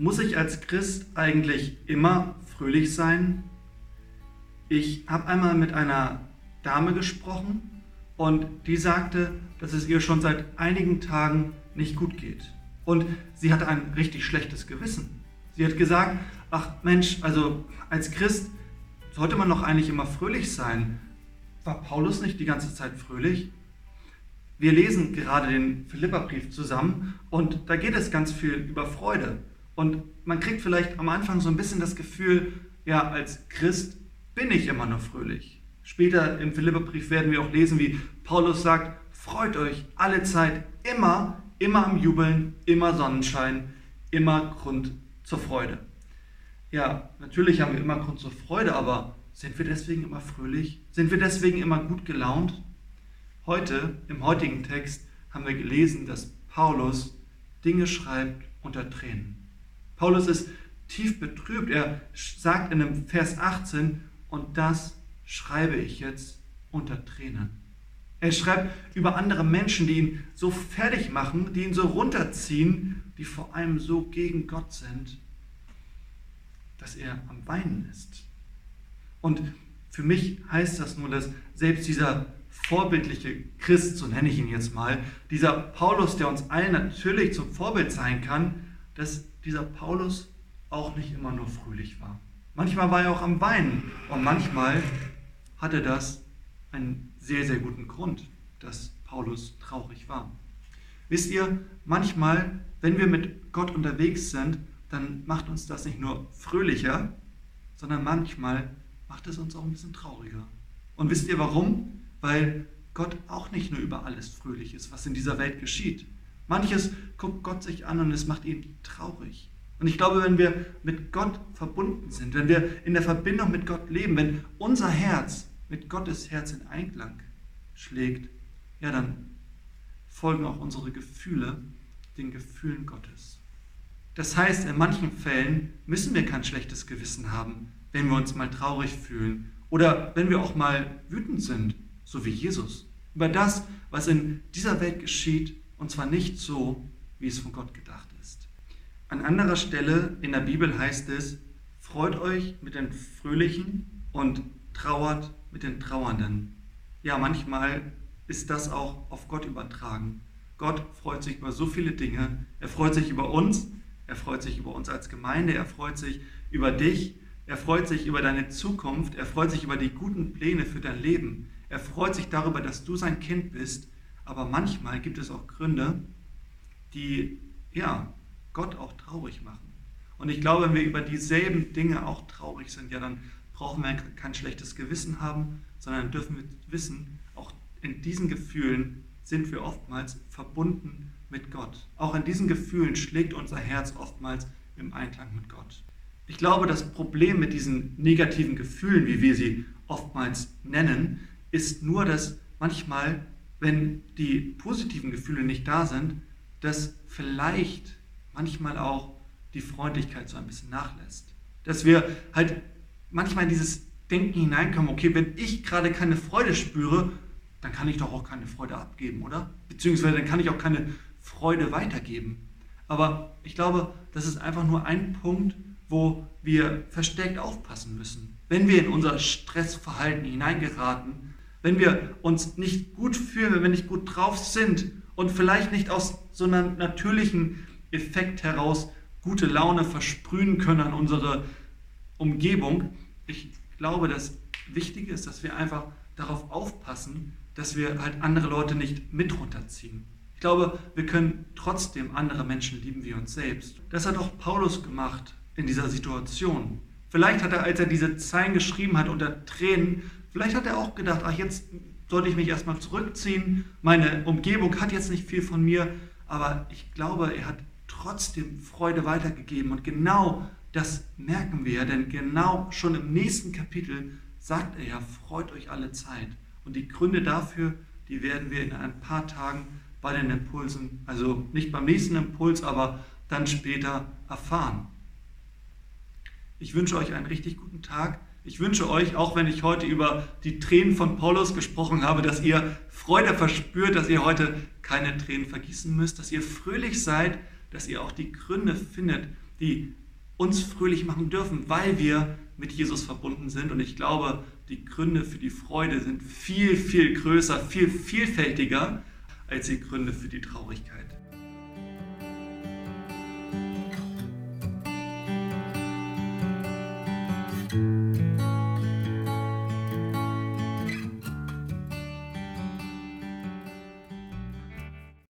Muss ich als Christ eigentlich immer fröhlich sein? Ich habe einmal mit einer Dame gesprochen und die sagte, dass es ihr schon seit einigen Tagen nicht gut geht. Und sie hatte ein richtig schlechtes Gewissen. Sie hat gesagt, ach Mensch, also als Christ sollte man doch eigentlich immer fröhlich sein. War Paulus nicht die ganze Zeit fröhlich? Wir lesen gerade den Philipperbrief zusammen und da geht es ganz viel über Freude. Und man kriegt vielleicht am Anfang so ein bisschen das Gefühl, ja, als Christ bin ich immer nur fröhlich. Später im Philipperbrief werden wir auch lesen, wie Paulus sagt, freut euch alle Zeit, immer, immer am Jubeln, immer Sonnenschein, immer Grund zur Freude. Ja, natürlich haben wir immer Grund zur Freude, aber sind wir deswegen immer fröhlich? Sind wir deswegen immer gut gelaunt? Heute, im heutigen Text, haben wir gelesen, dass Paulus Dinge schreibt unter Tränen. Paulus ist tief betrübt. Er sagt in dem Vers 18, und das schreibe ich jetzt unter Tränen. Er schreibt über andere Menschen, die ihn so fertig machen, die ihn so runterziehen, die vor allem so gegen Gott sind, dass er am Weinen ist. Und für mich heißt das nur, dass selbst dieser vorbildliche Christ, so nenne ich ihn jetzt mal, dieser Paulus, der uns allen natürlich zum Vorbild sein kann, dass dieser Paulus auch nicht immer nur fröhlich war. Manchmal war er auch am Weinen und manchmal hatte das einen sehr, sehr guten Grund, dass Paulus traurig war. Wisst ihr, manchmal, wenn wir mit Gott unterwegs sind, dann macht uns das nicht nur fröhlicher, sondern manchmal macht es uns auch ein bisschen trauriger. Und wisst ihr warum? Weil Gott auch nicht nur über alles fröhlich ist, was in dieser Welt geschieht. Manches guckt Gott sich an und es macht ihn traurig. Und ich glaube, wenn wir mit Gott verbunden sind, wenn wir in der Verbindung mit Gott leben, wenn unser Herz mit Gottes Herz in Einklang schlägt, ja, dann folgen auch unsere Gefühle den Gefühlen Gottes. Das heißt, in manchen Fällen müssen wir kein schlechtes Gewissen haben, wenn wir uns mal traurig fühlen oder wenn wir auch mal wütend sind, so wie Jesus, über das, was in dieser Welt geschieht und zwar nicht so, wie es von Gott gedacht ist. An anderer Stelle in der Bibel heißt es, freut euch mit den Fröhlichen und trauert mit den Trauernden. Ja, manchmal ist das auch auf Gott übertragen. Gott freut sich über so viele Dinge. Er freut sich über uns, er freut sich über uns als Gemeinde, er freut sich über dich, er freut sich über deine Zukunft, er freut sich über die guten Pläne für dein Leben. Er freut sich darüber, dass du sein Kind bist aber manchmal gibt es auch Gründe, die ja, Gott auch traurig machen. Und ich glaube, wenn wir über dieselben Dinge auch traurig sind, ja, dann brauchen wir kein schlechtes Gewissen haben, sondern dürfen wir wissen, auch in diesen Gefühlen sind wir oftmals verbunden mit Gott. Auch in diesen Gefühlen schlägt unser Herz oftmals im Einklang mit Gott. Ich glaube, das Problem mit diesen negativen Gefühlen, wie wir sie oftmals nennen, ist nur, dass manchmal wenn die positiven Gefühle nicht da sind, dass vielleicht manchmal auch die Freundlichkeit so ein bisschen nachlässt. Dass wir halt manchmal in dieses Denken hineinkommen, okay, wenn ich gerade keine Freude spüre, dann kann ich doch auch keine Freude abgeben, oder? Beziehungsweise dann kann ich auch keine Freude weitergeben. Aber ich glaube, das ist einfach nur ein Punkt, wo wir verstärkt aufpassen müssen. Wenn wir in unser Stressverhalten hineingeraten, wenn wir uns nicht gut fühlen, wenn wir nicht gut drauf sind und vielleicht nicht aus so einem natürlichen Effekt heraus gute Laune versprühen können an unsere Umgebung. Ich glaube, das Wichtige ist, dass wir einfach darauf aufpassen, dass wir halt andere Leute nicht mit runterziehen. Ich glaube, wir können trotzdem andere Menschen lieben wie uns selbst. Das hat auch Paulus gemacht in dieser Situation. Vielleicht hat er, als er diese Zeilen geschrieben hat unter Tränen, Vielleicht hat er auch gedacht, ach, jetzt sollte ich mich erstmal zurückziehen. Meine Umgebung hat jetzt nicht viel von mir, aber ich glaube, er hat trotzdem Freude weitergegeben. Und genau das merken wir, denn genau schon im nächsten Kapitel sagt er ja, freut euch alle Zeit. Und die Gründe dafür, die werden wir in ein paar Tagen bei den Impulsen, also nicht beim nächsten Impuls, aber dann später erfahren. Ich wünsche euch einen richtig guten Tag. Ich wünsche euch, auch wenn ich heute über die Tränen von Paulus gesprochen habe, dass ihr Freude verspürt, dass ihr heute keine Tränen vergießen müsst, dass ihr fröhlich seid, dass ihr auch die Gründe findet, die uns fröhlich machen dürfen, weil wir mit Jesus verbunden sind. Und ich glaube, die Gründe für die Freude sind viel, viel größer, viel vielfältiger als die Gründe für die Traurigkeit.